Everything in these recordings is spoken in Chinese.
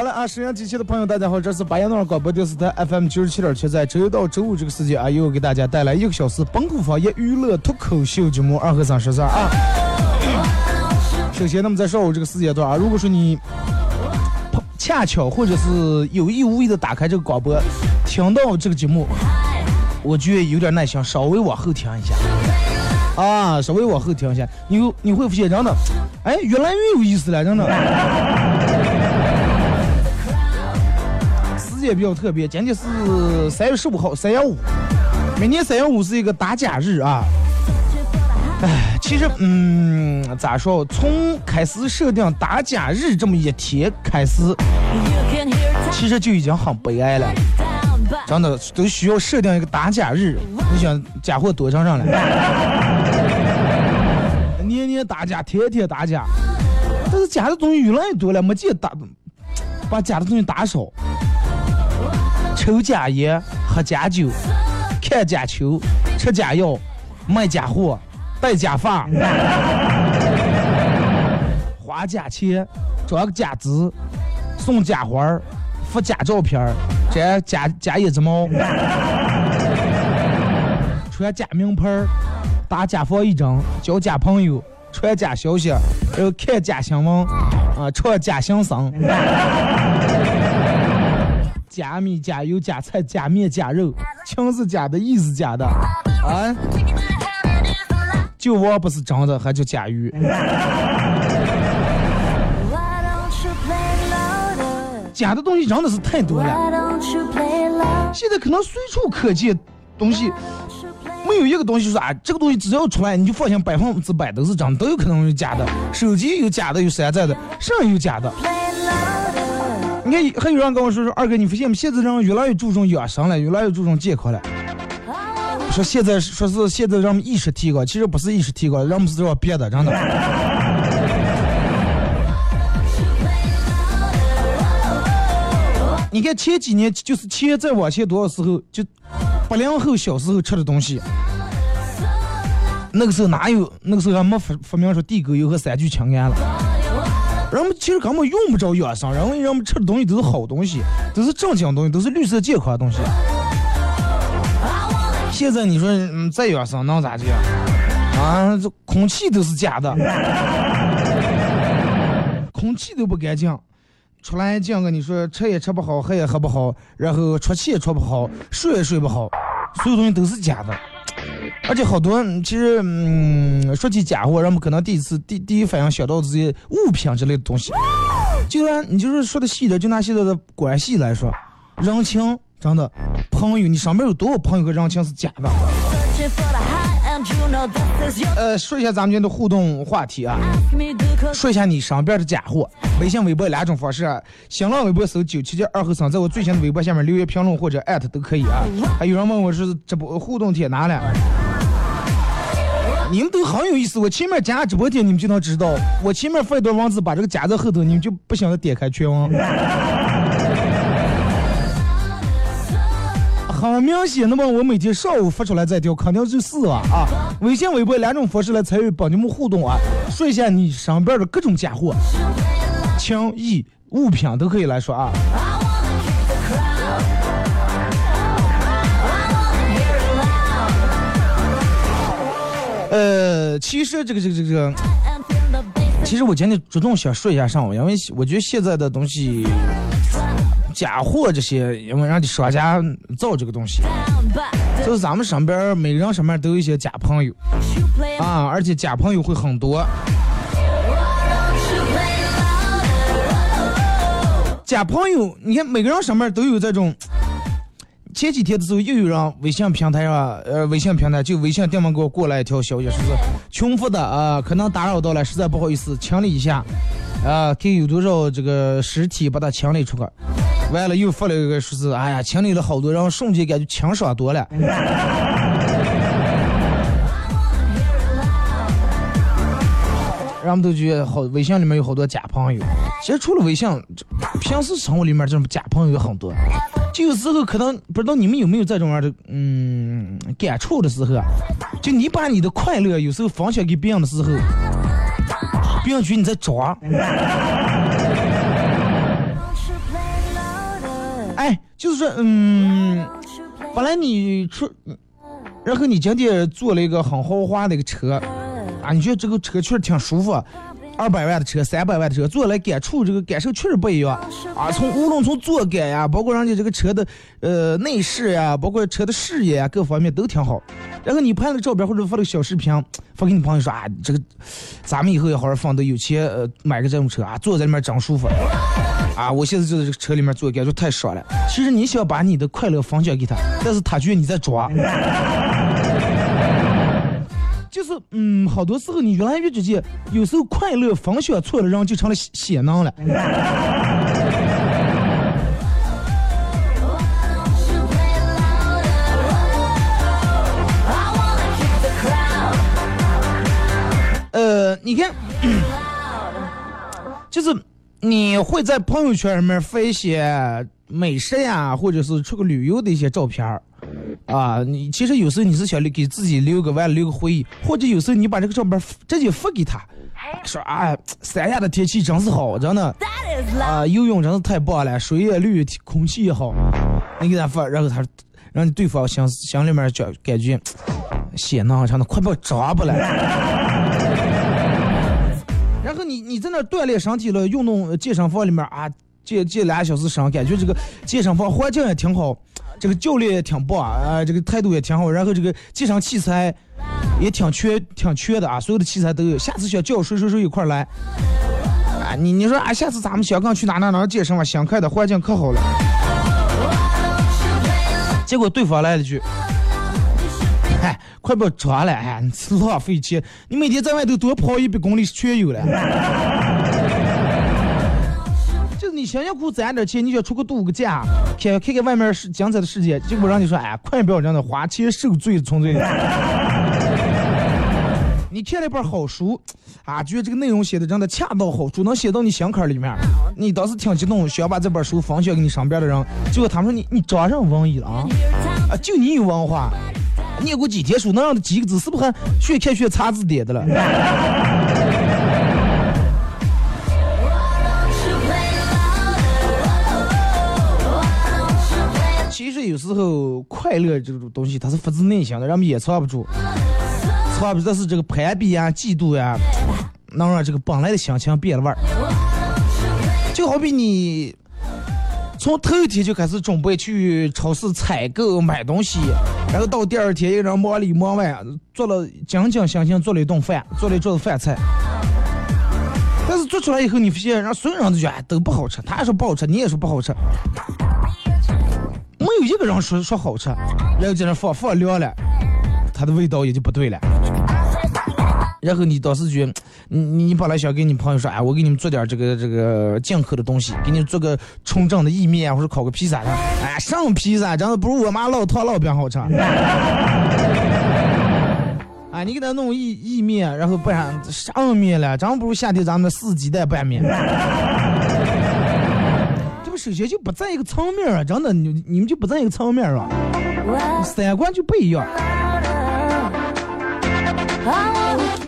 好了啊，沈阳机器的朋友，大家好，这是巴彦淖尔广播电视台 FM 九十七点七，在周一到周五这个时间啊，又给大家带来一个小时本土方言娱乐脱口秀节目二和三十三啊。首先，那么在上午这个时间段啊，如果说你恰巧或者是有意无意的打开这个广播，听到这个节目，我觉得有点耐心，稍微往后听一下。啊，稍微往后听一下，你你会发现真的，哎，越来越有意思了，真的。时间比较特别，今天是三月十五号，三幺五。每年三幺五是一个打假日啊。哎，其实，嗯，咋说？从开始设定打假日这么一天开始，其实就已经很悲哀了。真的都需要设定一个打假日。你想假货多成上了，年年打假，天天打假，但是假的东西越来越多了，没见打，把假的东西打少。抽假烟，喝假酒，看假球，吃假药，卖假货，戴假发，花假钱，装个假字，送假花儿，发假照片儿，摘假假胭脂毛，穿假名牌儿，打假防疫针，交假朋友，传假消息，然后看假新闻，啊，唱假相声，假米、假油、假菜、假面、假肉，情是假的，意是假的，啊，酒窝不是真的，还叫假鱼。假的东西真的是太多了，现在可能随处可见东西，没有一个东西就是啊，这个东西只要出来，你就放心百分之百都是真的，都有可能是假的。手机有假的，有山寨的，上有假的。你看，还有人跟我说说，二哥，你发现没？现在人越来越注重养生了，越来越注重健康了。说现在说是现在人们意识提高，其实不是意识提高，人们是要变的，真的。你看前几年，就是前再往前多少时候，就八零后小时候吃的东西，那个时候哪有？那个时候还没发发明说地沟油和三聚氰胺了。人们其实根本用不着养生，因为人们吃的东西都是好东西，都是正经东西，都是绿色健康的东西。现在你说嗯再养生能咋地啊？啊，这空气都是假的，空气都不干净，出来这样跟你说吃也吃不好，喝也喝不好，然后出气也出不好，睡也睡不好，所有东西都是假的。而且好多其实嗯，说起假货，人们可能第一次第第一反应想到这些物品之类的东西。就算你就是说的细点，就拿现在的关系来说，人情真的朋友，你身边有多少朋友和人情是假的？呃，说一下咱们今天的互动话题啊，说一下你身边的假货。微信、微博两种方式，新浪微博搜九七七二后三，在我最新的微博下面留言评论或者艾特都可以啊。还有人问我是直播互动帖哪了？你们都很有意思，我前面加直播间你们就能知道，我前面发一段文字，把这个加在后头，你们就不想点开全文。很明显，那么我每天上午发出来这条，肯定就是啊啊！微信、微博两种方式来参与帮你们互动啊，说一下你身边的各种假货、情谊、物品都可以来说啊。呃，其实这个这个这个，其实我今天主动想说一下上网，因为我觉得现在的东西，假货这些，因为让的商家造这个东西，就是咱们身边每个人身边都有一些假朋友啊，而且假朋友会很多。假朋友，你看每个人上面都有这种。前几天的时候，又有人微信平台上，呃，微信平台就微信电话给我过来一条消息，说是穷福的啊，可能打扰到了，实在不好意思，清理一下，啊，看有多少这个实体把它清理出来。完了又发了一个说是，哎呀，清理了好多，然后瞬间感觉清爽多了。人们都觉得好，微信里面有好多假朋友。其实除了微信，平时生活里面这种假朋友有很多。就有时候可能不知道你们有没有这种样的嗯感触的时候，就你把你的快乐有时候分享给别人的时候，别人觉得你在装。哎，就是说，嗯，本来你出，然后你今天坐了一个很豪华的一个车。啊，你觉得这个车确实挺舒服，二百万的车，三百万的车，坐来感触这个感受确实不一样啊。从无论从坐感呀，包括人家这个车的呃内饰呀，包括车的视野啊，各方面都挺好。然后你拍了照片或者发了个小视频，发给你朋友说啊，这个咱们以后要好好放，等有钱呃买个这种车啊，坐在里面真舒服啊。我现在就在这个车里面坐，感觉太爽了。其实你想把你的快乐分享给他，但是他觉得你在装。就是嗯，好多时候你越来越直接，有时候快乐分享错了，然后就成了血囊了。呃，你看，就是你会在朋友圈里面发一些美食呀，或者是出个旅游的一些照片儿。啊，你其实有时候你是想留给自己留个完留个回忆，或者有时候你把这个照片直接发给他，说啊，三亚的天气真是好，真的啊，游泳真是太棒了，水也绿，空气也好，你给他发，然后他让你对方心心里面觉感觉血囊上的快把我抓不来，然后你你在那锻炼身体了，运动健身房里面啊，健健俩小时身，感觉这个健身房环境也挺好。这个教练也挺棒啊，这个态度也挺好，然后这个健身器材也挺缺，挺缺的啊，所有的器材都有。下次想叫谁谁谁一块来啊？你你说啊，下次咱们想刚去哪哪哪健身吧？想开的环境可好了。结果对方来了句：“ 哎，快别装了，哎，浪费钱，你每天在外头多跑一百公里是全有了。”你辛辛苦苦攒点钱，你就出去度个假，看看看外面是精彩的世界。结果让你说，哎，快不要这样的花钱受罪从罪。你看了本好书，啊，觉得这个内容写的真的恰到好处，能写到你心坎里面。你当时挺激动，想把这本书分享给你身边的人。结果他们说你你装上文艺了啊？啊，就你有文化，念过几天书，能让他几个字，是不是还学看学查字典的了？其实有时候快乐这种东西，它是发自内心的，人们也藏不住，藏不住。但是这个攀比呀、嫉妒呀，能让这个本来的心情变了味儿。就好比你从头一天就开始准备去超市采购买东西，然后到第二天一个人忙里忙外，做了精精心心做了一顿饭，做了一桌子饭菜。但是做出来以后，你发现让所有人都觉得都不好吃，他也说不好吃，你也说不好吃。没有一个人说说好吃，然后在那放放凉了，它的味道也就不对了。然后你当时觉得，你你本来想给你朋友说，哎，我给你们做点这个这个进口的东西，给你做个纯正的意面或者烤个披萨的，哎，上披萨真的不如我妈烙汤烙饼好吃。啊，你给他弄意意面，然后不然上面了，真不如夏天咱们四季蛋拌面。首先就不在一个层面啊，真的，你你们就不在一个层面啊，三观就不一样。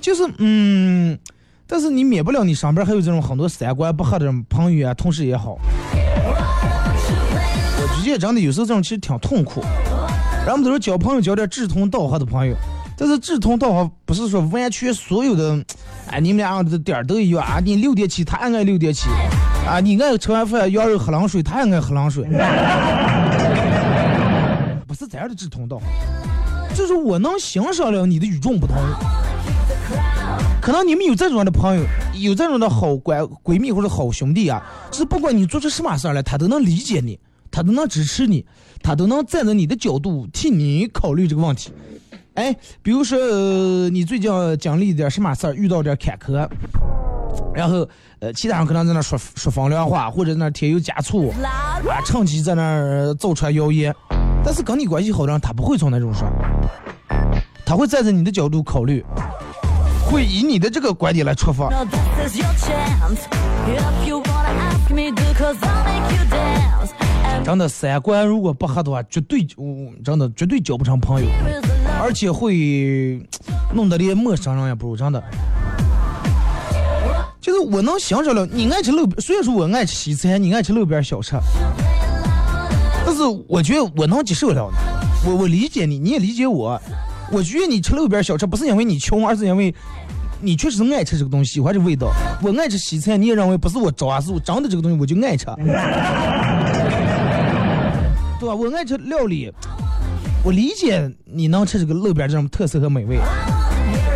就是嗯，但是你免不了你上边还有这种很多三观不合的朋友啊，同事也好。我直接真的有时候这种其实挺痛苦。人们都说交朋友交点志同道合的朋友，但是志同道合不是说完全所有的哎，你们俩的点儿都一样啊，你六点起，他爱六点起，啊，你爱吃完饭羊肉喝冷水，他也爱喝冷水，不是这样的志同道合，就是我能欣赏了你的与众不同。可能你们有这种的朋友，有这种的好闺闺蜜或者好兄弟啊，就是不管你做出什么事儿来，他都能理解你，他都能支持你，他都能站在你的角度替你考虑这个问题。哎，比如说、你最近经历点什么事儿，遇到点坎坷，然后呃其他人可能在那说说风凉话，或者在那添油加醋，啊，趁机在那儿造传谣言。但是跟你关系好的人，他不会从那种说，他会站在你的角度考虑。会以你的这个观点来出发。真的三观如果不合的话，绝对嗯真的绝对交不成朋友.而且会弄得连陌生人也不如。真的，就是我能享受了。你爱吃路边，虽然说我爱吃西餐，你爱吃路边小吃，但是我觉得我能接受了。我我理解你，你也理解我。我觉得你吃路边小吃不是因为你穷，而是因为你确实爱吃这个东西，喜欢这味道。我爱吃西餐，你也认为不是我抓，是我长的这个东西我就爱吃，对吧？我爱吃料理，我理解你能吃这个路边这种特色和美味，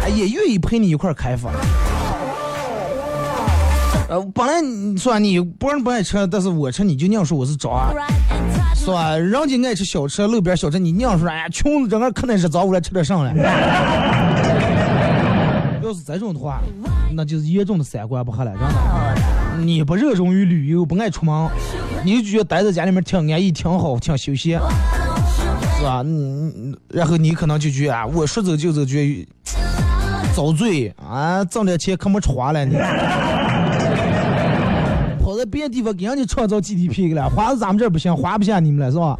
哎也愿意陪你一块儿开发。呃，本来你说你不人不爱吃，但是我吃你就硬说我是渣是吧？人家爱吃小吃，路边小吃，你硬说哎呀穷，整个可能是早午来吃点上了。要是这种的话，那就是严重的三观不合了，真的。你不热衷于旅游，不爱出门，你就觉得待在家里面挺安逸、挺好、挺休闲，是吧？嗯，然后你可能就觉得啊，我说走就走，觉得遭罪啊，挣点钱可没吃花了你。别的地方给人家创造 GDP 去了，花是咱们这不行，花不下你们了是吧？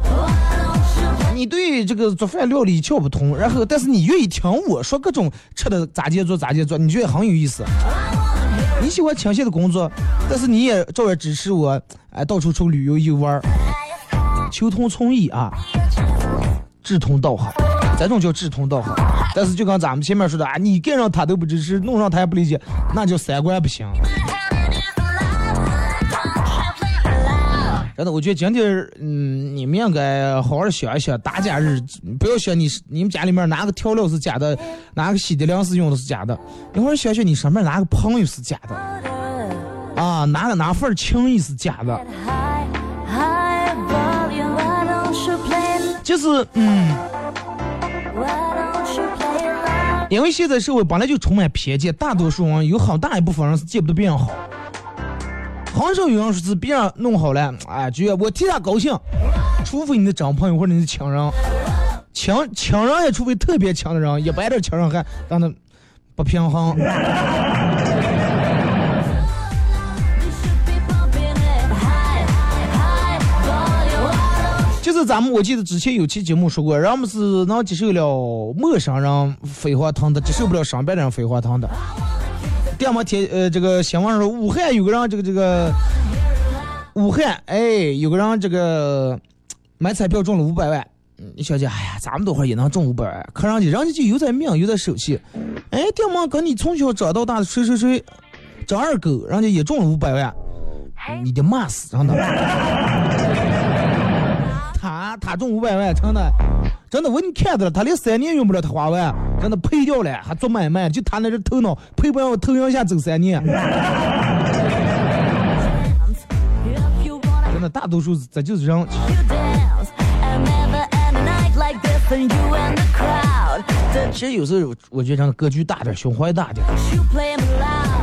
你对这个做饭料理一窍不通，然后但是你愿意听我说各种吃的咋接做咋接做，你觉得很有意思。你喜欢清闲的工作，但是你也照样支持我，哎，到处出旅游游玩儿，求同存异啊，志同道合，这种叫志同道合。但是就跟咱们前面说的啊，你干上他都不支持，弄上他也不理解，那叫三观不行。真的，我觉得今天，嗯，你们应该好好想一想，大假日不要想你你们家里面哪个调料是假的，哪个洗的粮食用的是假的，一会儿想想你身边哪个朋友是假的，啊，哪个哪份情谊是假的，就是嗯，因为现在社会本来就充满偏见，大多数人有很大一部分人是见不得别人好，很少有人说是别人弄好了，哎，觉得我替他高兴，除非你的真朋友或者你的亲人，亲亲人也除非特别亲的人，一般的亲人还让他不平衡。就是咱们我记得之前有期节目说过，人们是能接受了陌生人飞黄腾达，接受不了身边人飞黄腾达。第二么天呃这个新闻上说武汉有个人这个这个武汉哎有个人这个买彩票中了五百万。嗯你小姐，哎呀，咱们多会儿也能中五百万，可人家人家就有点命，有点手气。哎，爹妈跟你从小长到大的谁谁谁，张二狗，人家也中了五百万，你得骂死真的。他他中五百万，真的，真的，我你看着了，他连三年用不了他花完，真的赔掉了，还做买卖，就他那这头脑，赔不了头阳下走三年，真的，大多数这就是人。其实有时候我觉得真的格局大点，胸怀大点。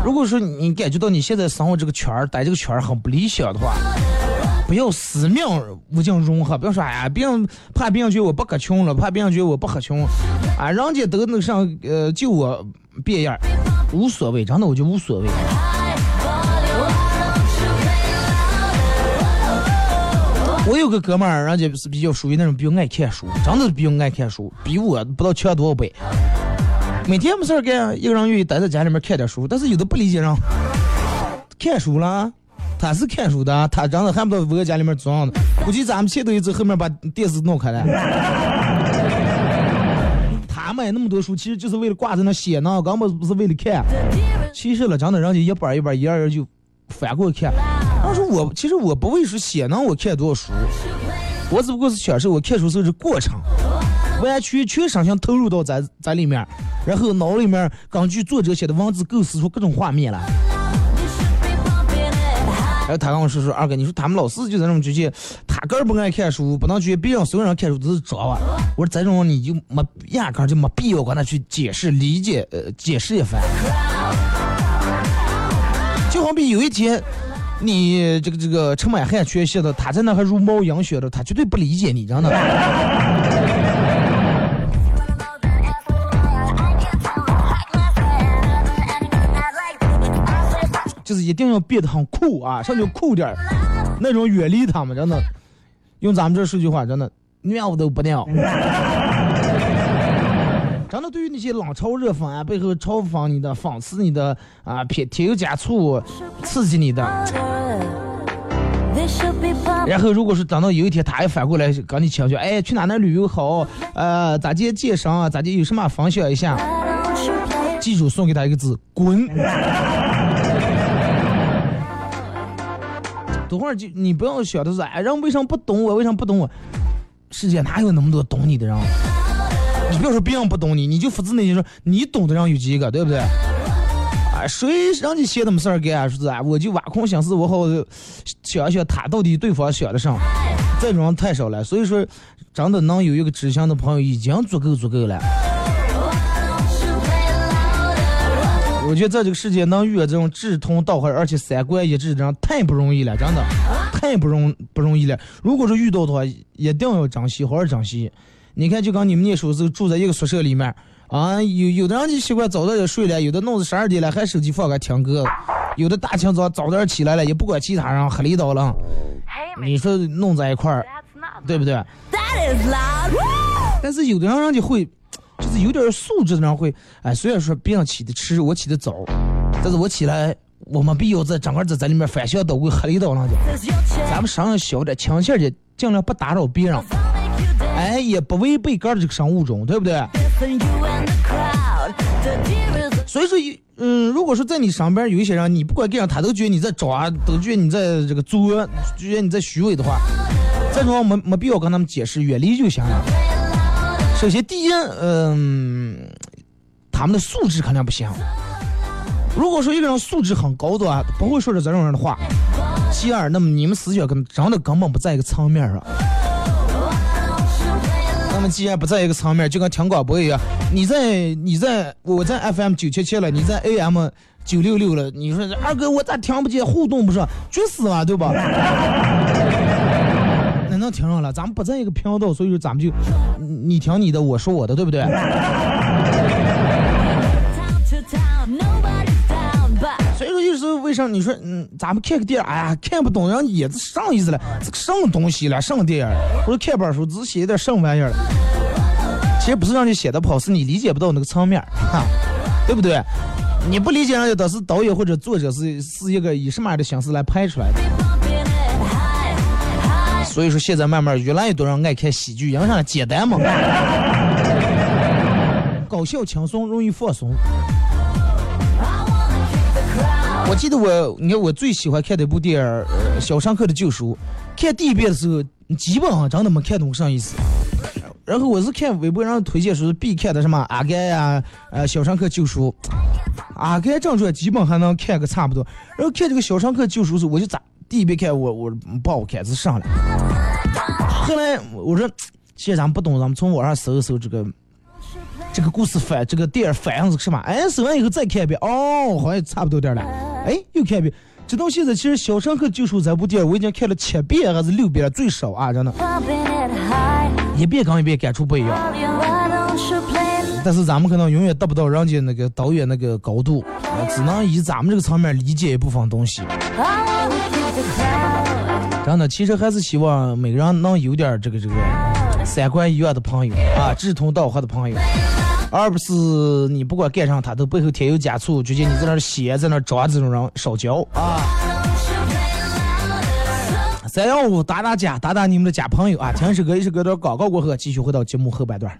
如果说你感觉到你现在生活这个圈儿，待这个圈儿很不理想的话，不要死命无尽融合，不要说哎呀，别人怕别人觉得我不喝穷了，怕别人觉得我不喝穷，啊，人家都那上呃就我别样儿，无所谓，真的我就无所谓。我有个哥们儿，人家是比较属于那种比较爱看书，真的是比较爱看书，比我不知道强多少倍。每天没事儿干，一个人愿意待在家里面看点书，但是有的不理解人，看书了，他是看书的，他真的还不知道我家里面装的，估计咱们前头一次后面把电视弄开了。他买那么多书，其实就是为了挂在那写呢，根本不是为了看。其实了，真的，人家一本一本，一页页就翻过去看。他说我其实我不会说写呢，我看多少书，我只不过是享受我看书时候的过程，完全全身心投入到在在里面，然后脑里面根据作者写的文字构思出各种画面来。然后他跟我说说二哥，你说他们老四就在那么觉得他个儿不爱看书，不能觉得别人所有人看书都是装啊。我说这种你就没压根儿就没必要跟他去解释理解呃解释一番。就好比有一天你这个这个充满汗缺血的，他在那还茹毛饮血的，他绝对不理解你，真的。就是一定要变得很酷啊，上就酷点儿，那种远离他们，真的。用咱们这说句话，真的尿都不尿。真的，对于那些冷嘲热讽啊，背后嘲讽你的、讽刺你的啊，添添油加醋、刺激你的。然后，如果是等到有一天他还反过来跟你强调，哎，去哪哪旅游好，呃，咋地健身啊，咋地有什么分享一下，记住送给他一个字：滚。等会儿就你不要想的是，哎，人为什么不懂我？为什么不懂我？世界哪有那么多懂你的人？你不要说别人不懂你，你就发自内心说你懂的人有几个，对不对？啊，谁让你闲那么事儿干？说是啊，我就挖空心思，我好想想他到底对方想的啥？这种人太少了，所以说真的能有一个知心的朋友已经足够足够了。我觉得在这个世界能遇到这种志同道合而且三观一致的人太不容易了，真的太不容不容易了。如果说遇到的话，一定要珍惜，好好珍惜。你看，就跟你们念书时候住在一个宿舍里面啊，有有的人就习惯早点就睡了，有的弄到十二点了还手机放个听歌，有的大清早早点起来了也不管其他人黑里倒了。你说弄在一块儿，对不对？但是有的人人家会。就是有点素质的人会，哎，虽然说别人起的迟，我起的早，但是我起来，我没必要在整个在在里面翻箱倒柜黑道上去。咱们声音小点，轻些点，尽量不打扰别人，哎，也不违背个儿这个生物钟，对不对？所以说，嗯，如果说在你身边有一些人，你不管干啥，他都觉得你在装，都觉得你在这个作，觉得你在虚伪的话，这种没没必要跟他们解释，远离就行了。首先，第一，嗯，他们的素质肯定不行。如果说一个人素质很高的话，不会说出这种人的话。其二，那么你们思想跟真的根本不在一个层面上。那么既然不在一个层面，就跟听广播一样，你在你在我在 FM 九七七了，你在 AM 九六六了，你说二哥我咋听不见？互动不上，绝死了，对吧？能听上了，咱们不在一个频道，所以说咱们就你听你的，我说我的，对不对？所以说有时候为啥你说嗯，咱们看个电影，哎呀看不懂，人也是上意思了？这个什么东西了？什么电影？或者看本书只写一点什么玩意儿？其实不是让你写的不好，是你理解不到那个层面，哈，对不对？你不理解人家，都是导演或者作者是是一个以什么样的形式来拍出来的？所以说，现在慢慢越来越多人爱看喜剧，因为啥？简单嘛，搞笑轻松，容易放松。我记得我，你看我最喜欢看的一部电影《小上课的救赎》，看第一遍的时候，基本上真的没看懂啥意思。然后我是看微博上推荐说是必看的什么《阿甘》呀，呃，《小上课救赎》。阿甘正传基本还能看个差不多。然后看这个《小上课救赎》时，我就咋？第一遍看我我不好看是上了，后来我说，其实咱们不懂，咱们从网上搜一搜这个这个故事反这个电影反映是什么？哎，搜完以后再看一遍，哦，好像差不多点了。哎，又看一遍，直到现在，其实《小乘客救赎》这部电影我已经看了七遍还是六遍了，最少啊，真的，一遍跟一遍感触不一样。但是咱们可能永远达不到人家那个导演那个高度，只能以咱们这个层面理解一部分东西。真的，其实还是希望每个人能有点这个这个三观一样的朋友啊，志同道合的朋友，而不是你不管干啥他都背后添油加醋，觉得你在那写在那装这种人少交啊。三幺五打打假，打打你们的假朋友啊！听一首歌，一首歌的广告过后，继续回到节目后半段。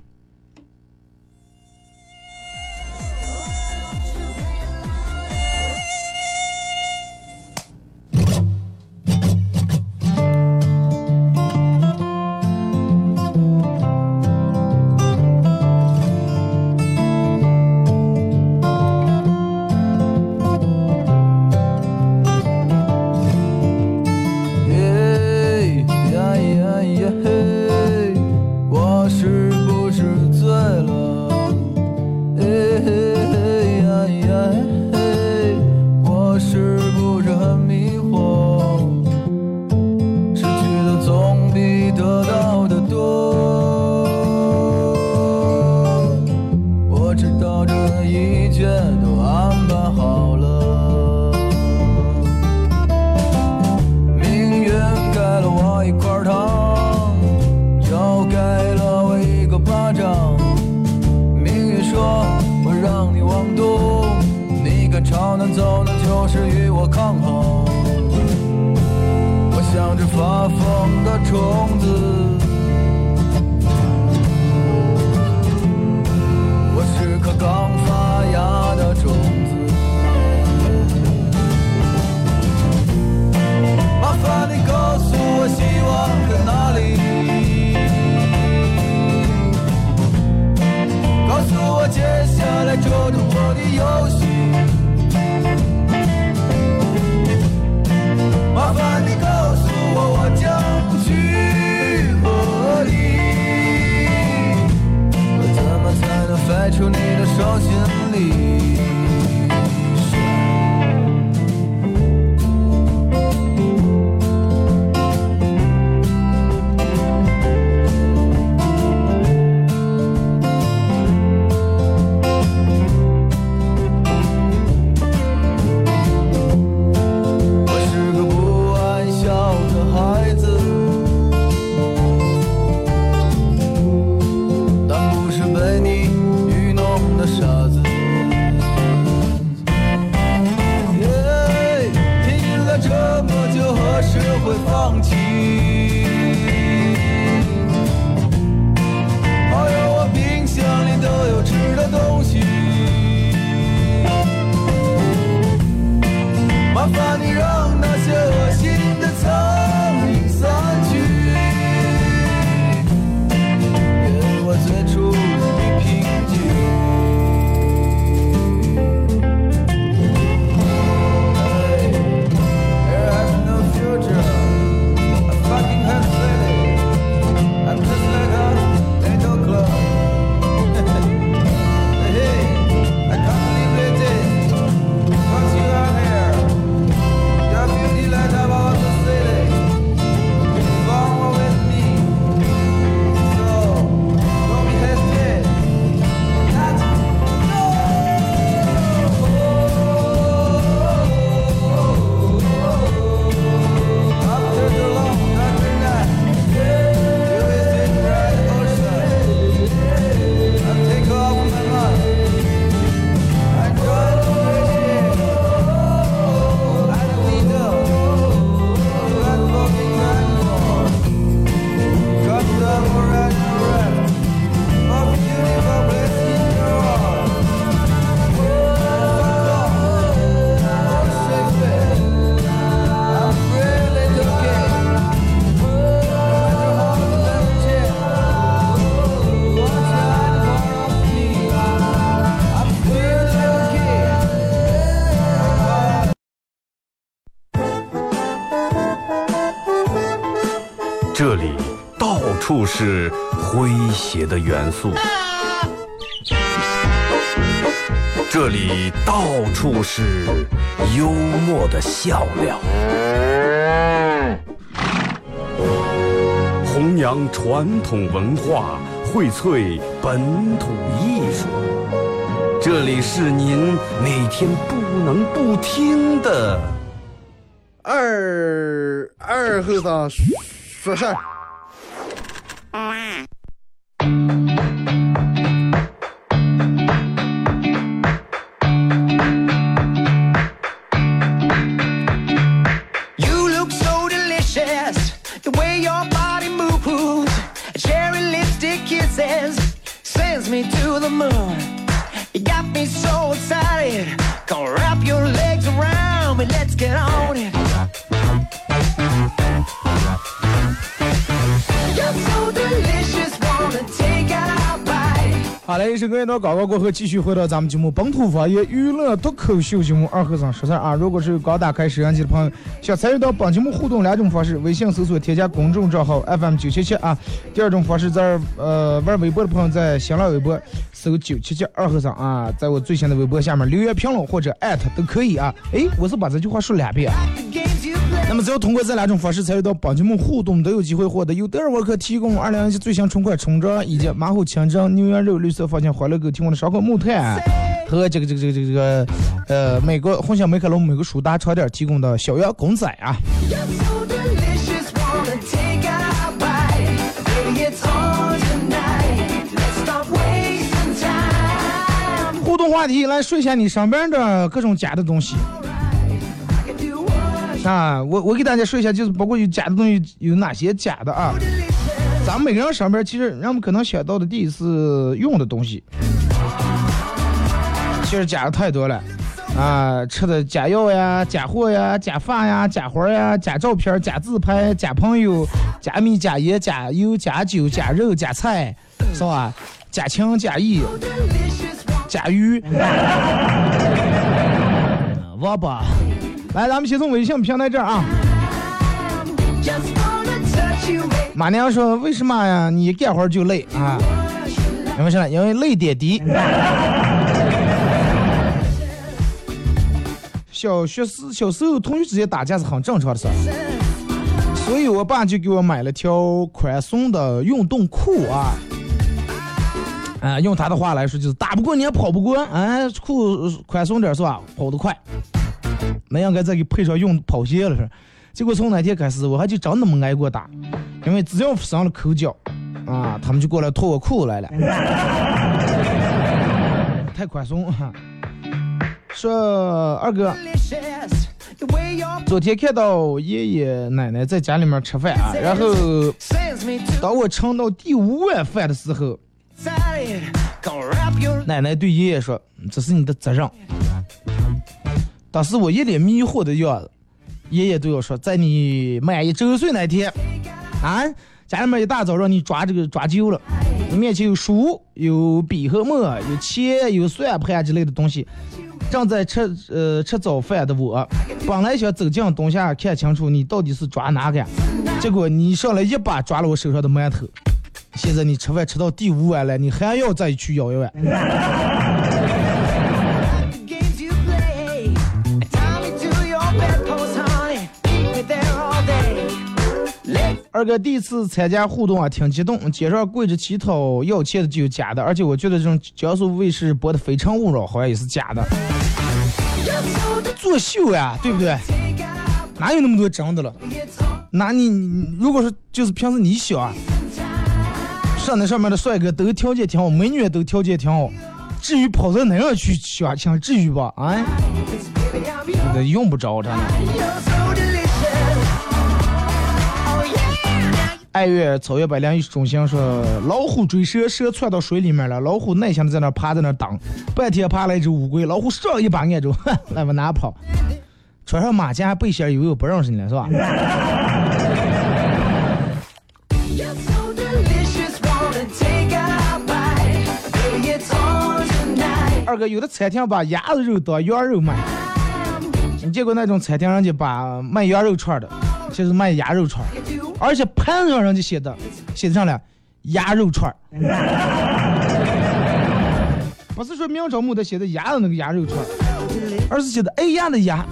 谐的元素，这里到处是幽默的笑料，弘扬传统文化，荟萃本土艺术。这里是您每天不能不听的。二二后生说事儿。好嘞，一首歌一段广告过后，继续回到咱们节目本土方言娱乐脱口秀节目二和尚说事儿啊。如果是刚打开摄像机的朋友，想参与到本节目互动两种方式：微信搜索添加公众账号 FM 九七七啊；第二种方式在呃玩微博的朋友在新浪微博搜九七七二和尚啊，在我最新的微博下面留言评论或者艾特都可以啊。诶，我是把这句话说两遍那么只要通过这两种方式参与到本节目互动，都有机会获得。由德尔沃克提供二零一七最新春款冲装以及马虎清蒸牛羊肉绿色放心欢乐狗提供的烧烤木炭和这个这个这个这个这个呃美国红星美凯龙美国舒达超店提供的小羊公仔啊。互动话题，来说一下你上边的各种假的东西。啊，我我给大家说一下，就是包括有假的东西有哪些假的啊？咱们每个人身边其实人们可能想到的第一次用的东西，其实假的太多了。啊，吃的假药呀、假货呀、假发呀、假花呀、假照片、假自拍、假朋友、假米、假盐、假油、假酒、假肉、假菜，是吧？假情假意、假鱼，王八。来，咱们先从微信平台这儿啊。马娘说：“为什么呀？你干活就累啊？因为啥？因为累点低。”小学时小时候同学之间打架是很正常的事儿，所以我爸就给我买了条宽松的运动裤啊。啊，用他的话来说就是打不过你也跑不过，哎，裤宽松点是吧？跑得快。那应该再给配上用跑鞋了是。结果从那天开始，我还就真那么挨过打，因为只要上了口角，啊，他们就过来脱我裤子来了。太宽松。说二哥，昨天看到爷爷奶奶在家里面吃饭啊，然后当我盛到第五碗饭的时候，奶奶对爷爷说：“这是你的责任。”当时我一脸迷惑的样子，爷爷对我说：“在你满一周岁那天，啊，家里面一大早让你抓这个抓阄了，你面前有书、有笔和墨、有钱、有算盘之类的东西。”正在吃呃吃早饭的我，本来想走进东下看清楚你到底是抓哪个，结果你上来一把抓了我手上的馒头。现在你吃饭吃到第五碗了，你还要再去舀一碗？二哥第一次参加互动啊，挺激动。街上跪着乞讨要钱的就有假的，而且我觉得这种江苏卫视播的《非诚勿扰》好像也是假的，作秀呀，对不对？哪有那么多真的了？那你如果说就是平时你想啊，上那上面的帅哥都条件挺好，美女都条件挺好，至于跑到那样去相亲，至于吧？哎，这用不着他。爱乐草原百灵艺术中心说，老虎追蛇，蛇窜到水里面了，老虎耐心的在那趴在那等，半天爬来一只乌龟，老虎上一把按住，来往哪跑？穿上马甲背心以为我不认识你了是吧？二哥，有的餐厅把鸭子肉当羊肉卖，你见过那种餐厅人家把卖羊肉串的，就是卖鸭肉串。而且盘子上人家写的，写的上了鸭肉串儿，不是说明朝木的写的鸭的那个鸭肉串儿，而是写的哎呀的鸭，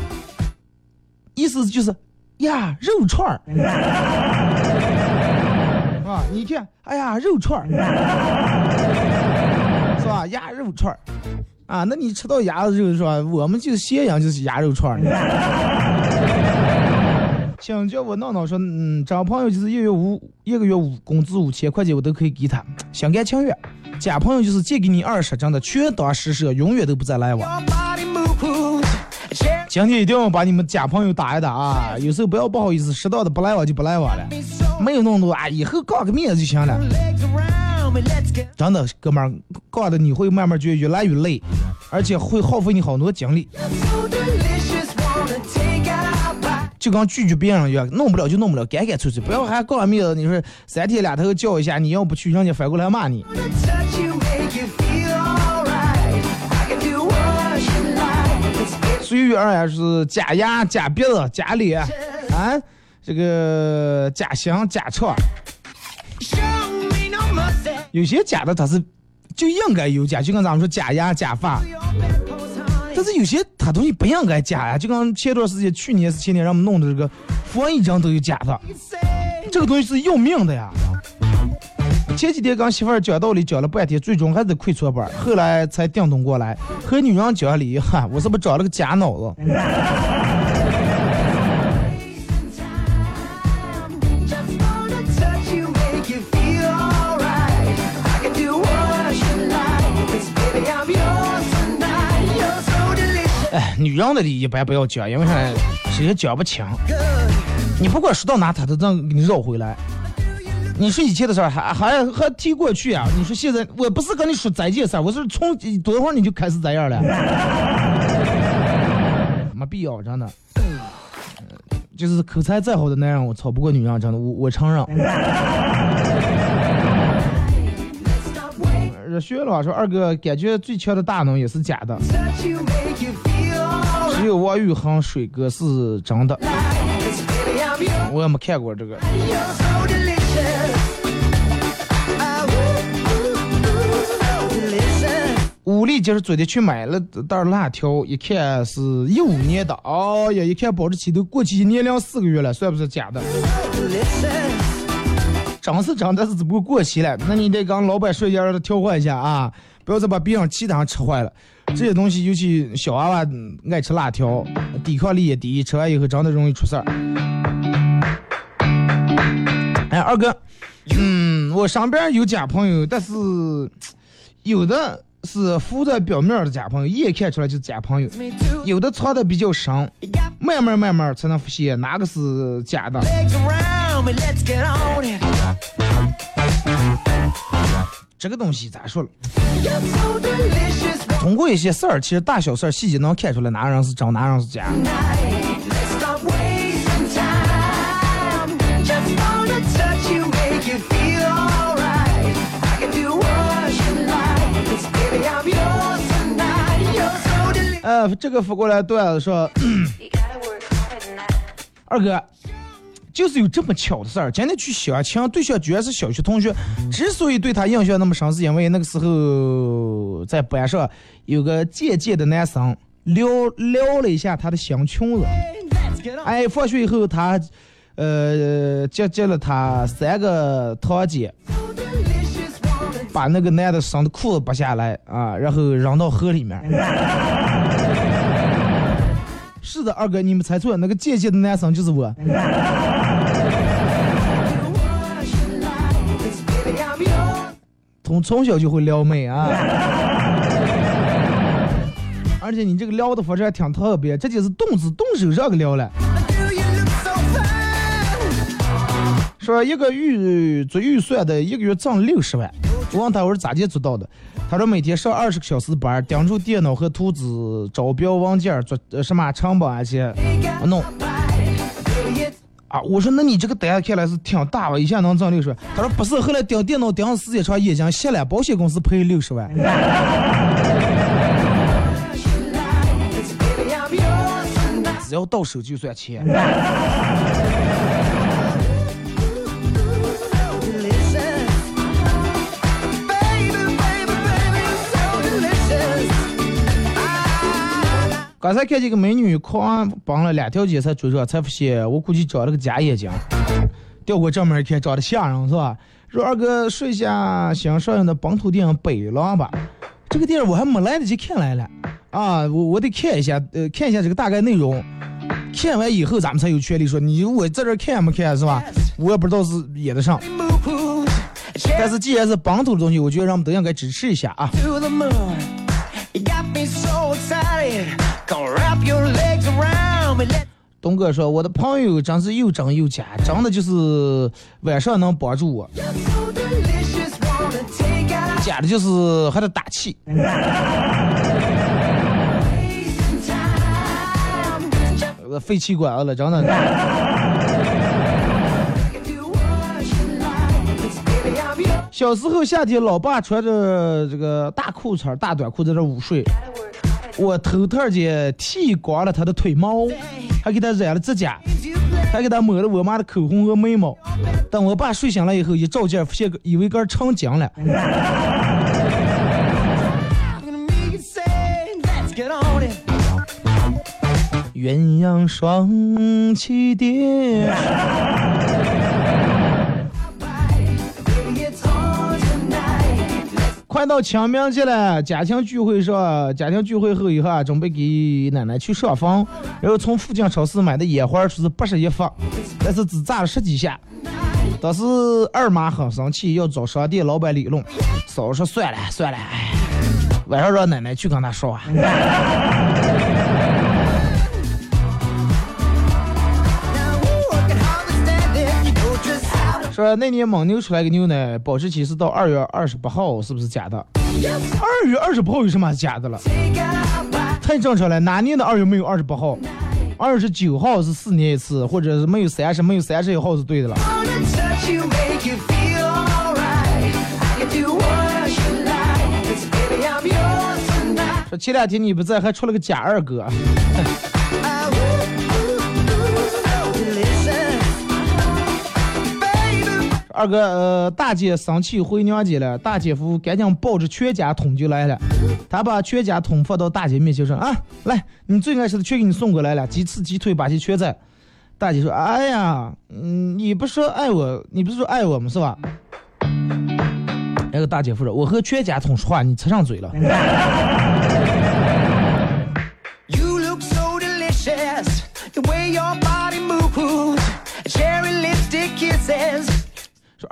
意思就是鸭肉串儿，啊，你看，哎呀肉串儿，是吧？鸭肉串儿，啊，那你吃到鸭子肉是吧？我们就是咸阳就是鸭肉串儿。请叫我闹闹说，嗯，找朋友就是一月五一个月五工资五千块钱，我都可以给他，心甘情愿。假朋友就是借给你二十，真的全当施舍，永远都不再来往。今天一定要把你们假朋友打一打啊！有时候不要不好意思，适当的不来往就不来往了，没有那么多啊，以后告个面就行了。真的，哥们儿，告的你会慢慢觉得越来越累，而且会耗费你好多精力。就跟拒绝别人一样，弄不了就弄不了，干干脆脆，不要还告面子。你说三天两头叫一下，你要不去，人家反过来骂你。所以而安是假牙、假鼻子、假脸啊，这个假香、假唱。有些假的他是就应该有假，就跟咱们说假牙、假发。但是有些他东西不应该假呀，就刚前段时间去年是前年让我们弄的这个防疫证都有假的，这个东西是要命的呀。前几天跟媳妇儿讲道理讲了半天，最终还是亏错本，后来才定动过来，和女人讲理，哈，我是不是长了个假脑子？人的你一般不要讲，因为啥？谁也讲不清。你不管说到哪，他都能给你绕回来。你说以前的事儿还还还提过去啊？你说现在我不是跟你说再见事儿，我是从多会儿你就开始这样了，没必要，真的。就是口才再好的男人，我操不过女人，真的，我我承认。呃学了说，二哥感觉最强的大脑也是假的，只有王宇航水哥是真的。我也没看过这个。武力就是昨天去买了袋辣条，一看是一五年的，哎呀，一看保质期都过期一年零四个月了，算不是假的？真是真的是只不过过期了，那你得跟老板说一下，让他调换一下啊，不要再把别人其他吃坏了。这些东西，尤其小娃娃嗯爱吃辣条，抵抗力也低，吃完以后真的容易出事儿。哎，二哥，嗯，我身边有假朋友，但是 有的是浮在表面的假朋友，一眼看出来就是假朋友；有的藏的比较深，慢慢慢慢才能发现哪个是假的。这个东西咋说了？You're so delicious. 通过一些事儿，其实大小事儿细节能看出来哪个人是真，哪个人是假。Let's stop wasting time. Just wanna touch you, make you feel alright. I can do what you like. 'Cause baby, I'm yours tonight. You're so delicious. 呃，这个发过来段子说，二哥，就是有这么巧的事儿。今天去相亲，对象居然是小学同学。之所以对他印象那么深，是因为那个时候在班上有个渐渐的男生撩撩了一下他的小裙子。哎，放学以后他，呃，接接了他三个堂姐，把那个男的生的裤子扒下来啊，然后扔到河里面。是的，二哥，你们猜错，那个贱贱的男生就是我。从从小就会撩妹啊。而且你这个撩的方式还挺特别，这就是动词动手让给撩了。说一个预做预算的，一个月挣六十万。我问他我是咋地做到的，他说每天上二十个小时班，盯住电脑和图纸、招标文件、做呃什么成本啊些弄啊。我说那你这个单看来是挺大吧，一下能挣六十万。他说不是，后来盯电脑盯的时间长，眼睛瞎了，保险公司赔六十万。只要到手就算钱。刚才看见个美女狂绑了两条街才追上，才发现我估计长了个假眼睛。调过正面一看，长得吓人是吧？说二哥说一下新上映的本土电影《北狼》吧。这个电影我还没来得及看来了啊，我我得看一下，呃，看一下这个大概内容。看完以后咱们才有权利说，你我在这儿看没看是吧？我也不知道是演得上，但是既然是本土的东西，我觉得让我们都应该支持一下啊。东哥说：“我的朋友真是又真又假，真的就是晚上能帮助我假的就是还得打气。wasting time. Just 呃废气管子了，真的。小时候夏天，老爸穿着这个大裤衩、大短裤在这午睡，我偷偷的剃光了他的腿毛，还给他染了指甲，还给他抹了我妈的口红和眉毛。等我爸睡醒了以后，一照镜，发现个以为根成精了。鸳鸯双栖蝶。”快到清明节了，家庭聚会上，家庭聚会后以后啊，准备给奶奶去上坟，然后从附近超市买的野花说是八十一发，但是只炸了十几下。当时二妈很生气，要找商店老板理论。嫂子说算了算了，晚上让奶奶去跟他说啊。说那年蒙牛出来个牛奶，保质期是到二月二十八号，是不是假的？二月二十八号有什么假的了？太正常了，哪年的二月没有二十八号？二十九号是四年一次，或者是没有三十，没有三十一号是对的了。touch you, make you feel alright. I can do what you like baby, I'm yours tonight. 说前两天你不在，还出了个假二哥。二哥，呃，大姐生气回娘家了，大姐夫赶紧抱着全家桶就来了。他把全家桶放到大姐面前说：“啊，来，你最爱吃的全给你送过来了，鸡翅、鸡腿、把鸡全在。”大姐说：“哎呀，嗯，你不说爱我，你不是说爱我吗？是吧？”那个大姐夫说：“我和全家桶说话，你插上嘴了。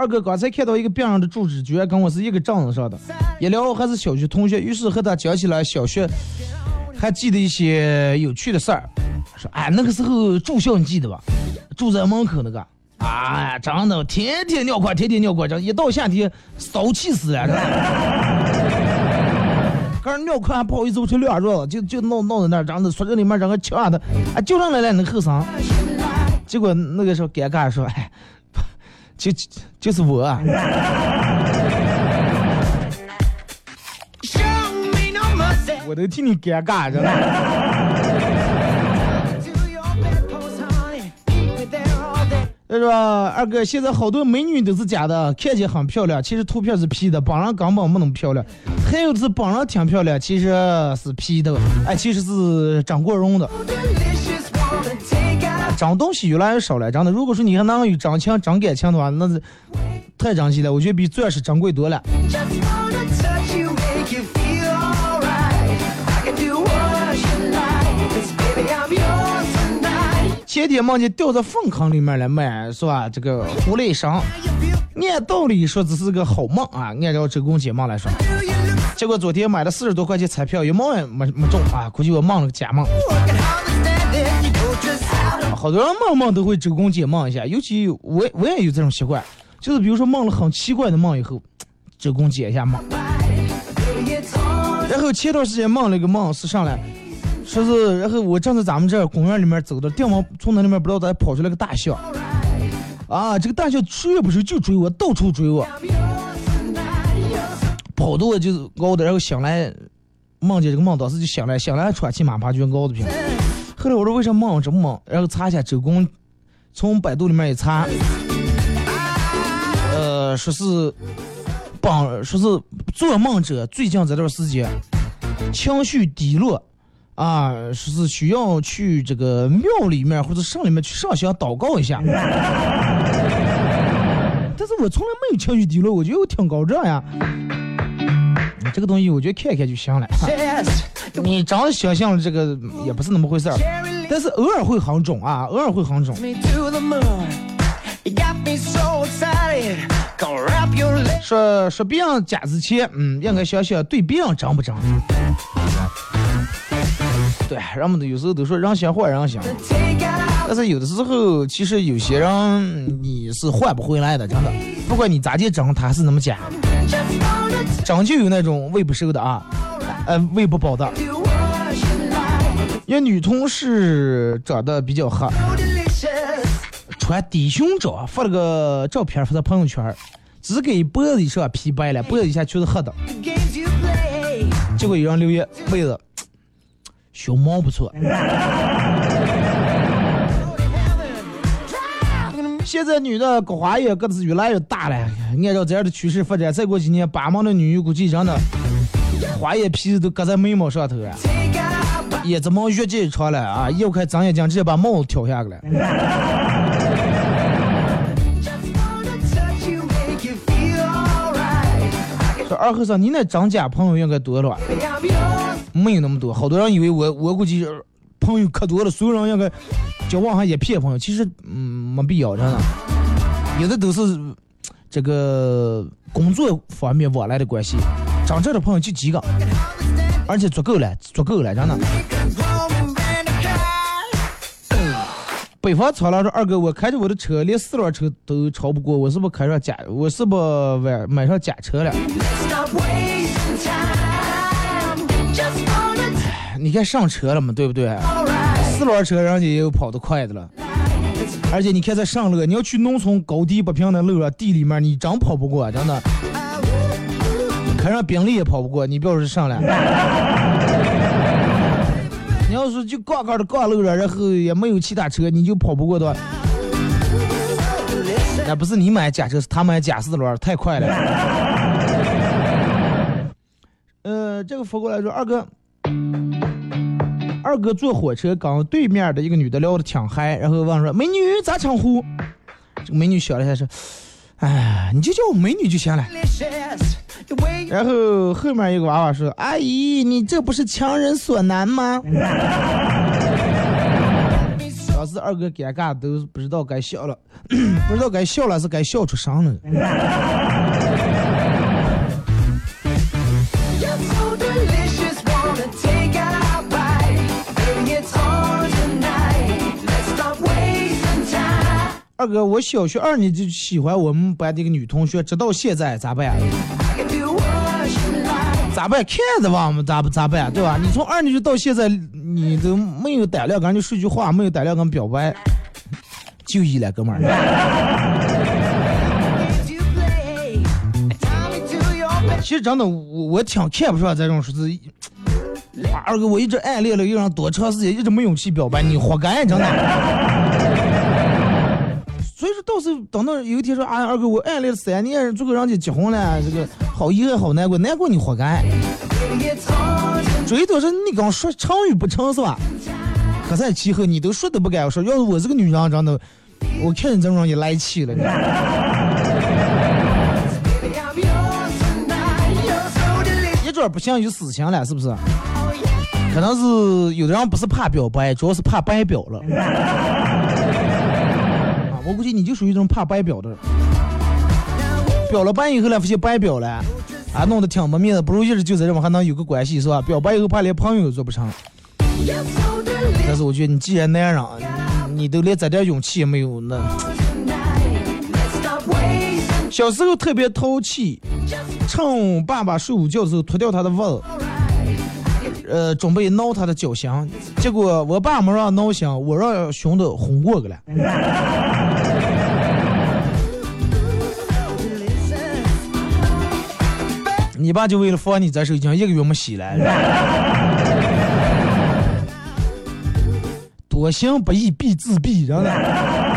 二哥刚才看到一个病人的住址，居然跟我是一个镇子上的，一聊还是小学同学，于是和他讲起来小学还记得一些有趣的事儿。说哎，那个时候住校你记得吧？住在门口那个，啊，真的天天尿裤，天天尿裤，这一到夏天骚气死了。刚 尿裤还不好意思，我去晾着了，就就弄弄在那儿，然后宿舍里面整个呛的，啊，就上来了那后生。结果那个时候尴尬说，哎，就就是我、啊。我都替你尴尬着呢。他说：“二哥，现在好多美女都是假的，看起来很漂亮，其实图片是 P 的，本人根本没那么漂亮。还有是本人挺漂亮，其实是 P 的，哎，其实是整过容的。Delicious, wanna take out. 长东西越来越少了，真的。如果说你还能有真情、真感情的话，那是太珍惜了。我觉得比钻石珍贵多了。前天梦见掉在粪坑里面来，买是吧？这个活了一生。按道理说这是个好梦啊，按照周公解梦来说。结果昨天买了四十多块钱彩票，一毛也没没中啊！估计我梦了个假梦。好多人梦梦都会周公解梦一下，尤其我我也有这种习惯，就是比如说梦了很奇怪的梦以后，周公解一下梦。然后前段时间梦了一个梦是上来，说是然后我正在咱们这公园里面走的，电王从那里面不知道咋跑出来个大象，啊，这个大象追也不是就追我，到处追我，跑的我就是熬的，然后醒来，梦见这个梦，当时就醒来，醒来喘气马爬，就熬的平。后来我说为啥梦这么梦，然后查一下周公，从百度里面一查，呃，说是帮说是做梦者最近这段时间情绪低落，啊，说是需要去这个庙里面或者圣里面去上香祷告一下。但是我从来没有情绪低落，我觉得我挺高涨呀。这个东西我觉得看看就行了。哈 你真的想象这个也不是那么回事儿，但是偶尔会很肿啊，偶尔会很肿。说说别人假之前，嗯，应该想想对别人真不真。对，人们都有时候都说人心换人心，但是有的时候其实有些人你是换不回来的，真的。不管你咋地整，他是那么假，整就有那种胃不收的啊，呃，胃不饱的。do what you like. 一女同事长得比较黑，穿低胸罩，发了个照片发到朋友圈，只给脖子上披白了，脖子以下全是黑的。结果有人留言，妹子，胸毛不错。现在女的搞花叶个子越来越大了，按照这样的趋势发展，再过几年，巴芒的女估计真的花眼皮子都搁在眉毛上头啊，叶子毛越接越长了啊，一开长眼睛直接把帽子挑下来了。二和尚，你那张家朋友应该多了没有那么多，好多人以为我我估计朋友可多了，所有人应该交往上也骗朋友，其实嗯没必要，真的，有的都是这个工作方面往来的关系，真正的朋友就几个，而且足够了，足够了，真的。北方操了说二哥，我开着我的车连四轮车都超不过，我是不是开上假？我是不是买买上假车了？你看上车了嘛，对不对？四轮车人家也有跑得快的了，而且你看在上路，你要去农村高低不平的路上，地里面你真跑不过，真的。开上宾利也跑不过，你不要说上来。你要是就杠杠的杠路上，然后也没有其他车，你就跑不过的话，那不是你买假车，是他买假四轮，太快了。呃，这个发过来说，二哥，二哥坐火车，刚对面的一个女的聊的挺嗨，然后问说：“美女咋称呼？”这个美女笑了一下说：“哎，你就叫我美女就行了。然后后面一个娃娃说：“阿姨，你这不是强人所难吗 当时二哥尴尬都不知道该笑了，不知道该笑了是该笑出声了。二哥，我小学二年级喜欢我们班的一个女同学，直到现在咋办呀？咋办？看着吧，我们咋不咋办？对吧？你从二年级到现在，你都没有胆量跟人说句话，没有胆量跟表白，就一了，哥们儿。其实真的，我我挺看不上这种说是，二哥，我一直暗恋了一个人多长时间，一直没勇气表白，你活该，真的。所以说，到时候等到有一天说，啊，二哥，我暗恋三年，最后人家结婚了，这个好遗憾，好难过，难过你活该。最多是你刚说成与不成是吧？可在其后你都说都不敢说，要是我这个女人，真的，我看你这种人也来气了。一准不行就死心了，是不是？可能是有的人不是怕表白，主要是怕白表了。我估计你就属于这种怕白表的人。表了白以后呢，发现白表了，啊，弄得挺没面子，不如一直就在这么还能有个关系是吧？表白以后怕连朋友都做不成。但是我觉得你既然男人，你都连这点勇气也没有，那小时候特别淘气，趁爸爸睡午觉的时候脱掉他的袜子，呃，准备挠他的脚心，结果我爸没让挠心，我让熊的哄过去了。你爸就为了防你这手已经一个月没洗了。多行不义必自毙，真的。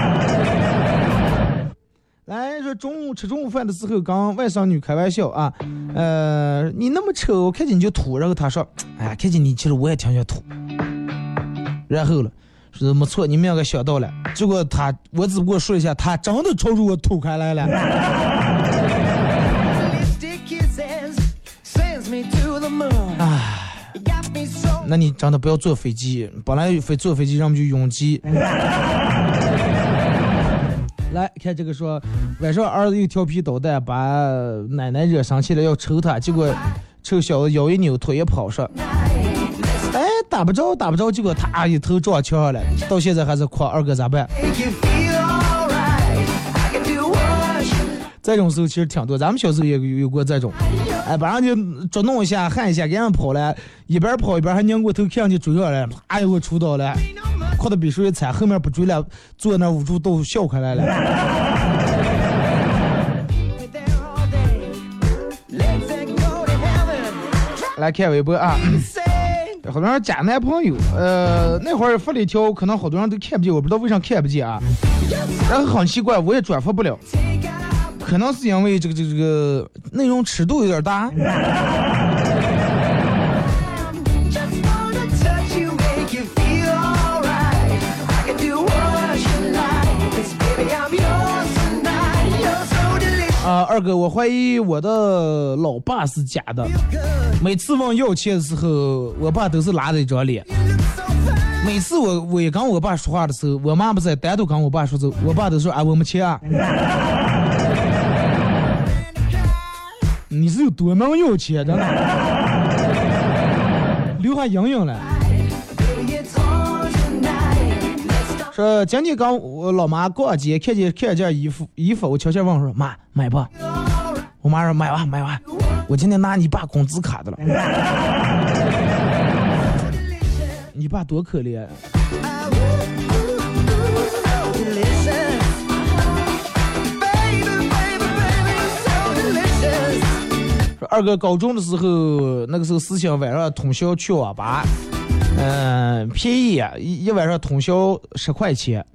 来说中午吃中午饭的时候，跟外甥女开玩笑啊，呃，你那么丑，我看见你就吐。然后她说，哎，看见你其实我也挺想吐。然后了，说没错，你们两个想到了。结果她，我只不过说一下，她真的朝着我吐开来了。so 那你真的不要坐飞机，本来飞坐飞机，让我们就拥挤。来看这个说，晚上儿子又调皮捣蛋，把奶奶惹生气了，要抽他，结果臭小子腰一扭，腿也跑上，哎，打不着，打不着，结果他一头撞墙上了，到现在还是哭，二哥咋办？这种时候其实挺多，咱们小时候也有过这种，哎，把人家捉弄一下，喊一下，给人跑了，一边跑一边还拧过头看人家追上来，啪哎呦我出刀了，哭的比谁惨，后面不追了，坐那捂住都笑开来了。来看微博啊，好多人假男朋友，呃，那会儿发了一条，可能好多人都看不见，我不知道为啥看不见啊，然后很奇怪，我也转发不了，可能是因为这个这个这个内容尺度有点大。啊，二哥，我怀疑我的老爸是假的。每次问要钱的时候，我爸都是拉着一张脸。每次我我也跟我爸说话的时候，我妈不在，单独跟我爸说走，我爸都说啊，我没钱啊。你是有多能要钱，真的，留下阴影了。说今天刚我老妈逛街，看见看见件衣服，衣服我悄悄问说妈买不？我妈说买吧买吧，我今天拿你爸工资卡的了。你爸多可怜，说二哥高中的时候，那个时候思想晚上通宵去网吧，嗯、便宜啊，一一晚上通宵十块钱。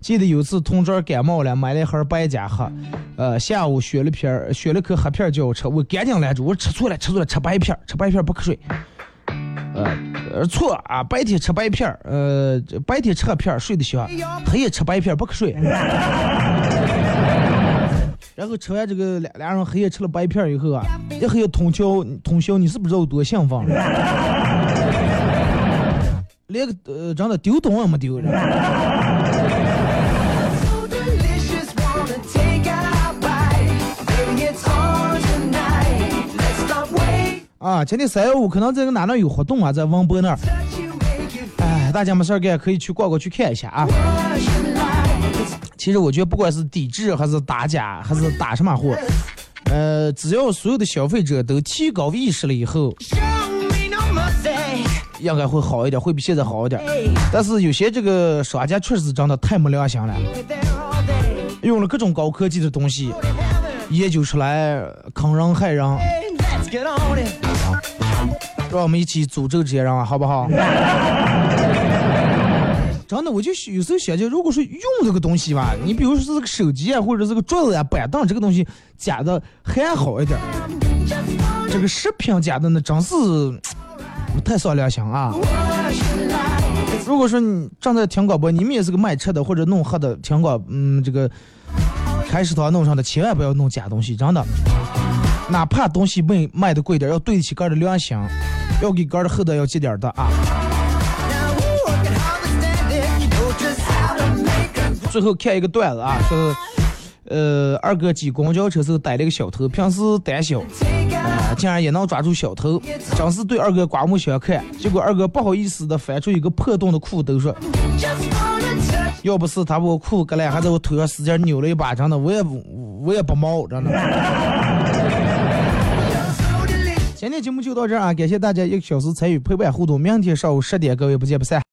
记得有次同桌感冒了，买了一盒白加喝，呃，下午选了片儿，选了颗黑片叫我吃，我赶紧拦住，我吃错了，吃错了，吃白片，吃白片不瞌睡。呃，错啊，白天吃白片，呃，白天吃黑片睡得香，黑夜吃白片不瞌睡。然后吃完这个俩俩人黑夜吃了白片以后啊，一黑夜通宵通宵，你是不知道有多兴奋，连个呃真的丢东也没丢。啊，今天三幺五可能在哪哪有活动啊，在王博那儿哎，大家没事儿干可以去逛逛去看一下啊。其实我觉得不管是抵制还是打假还是打什么货，呃，只要所有的消费者都提高意识了以后，应该会好一点，会比现在好一点。但是有些这个商家确实真的太没良心了.用了各种高科技的东西研究出来坑人害人.让我们一起诅咒这些人啊，好不好？真的，我就有时候想着，如果说用这个东西吧，你比如说是这个手机啊，或者这个桌子啊、板凳这个东西假的还好一点这个食品假的那真是不太伤良心啊。如果说你正在听广播，你们也是个卖车的或者弄喝的，听广嗯这个开食堂弄上的，千万不要弄假东西，真的。哪怕东西卖卖的贵点，要对得起个儿的良心，要给个儿的后代要积点的啊。最后看一个段子啊，说，呃，二哥挤公交车时候逮了一个小偷，平时胆小，竟然也能抓住小偷，真是对二哥刮目相看。结果二哥不好意思的翻出一个破洞的裤兜说，要不是他把我裤割烂，还在我腿上使劲扭了一把，真的我也不我也不毛，真的。今天节目就到这儿啊，感谢大家一个小时参与陪伴互动，明天上午十点各位不见不散。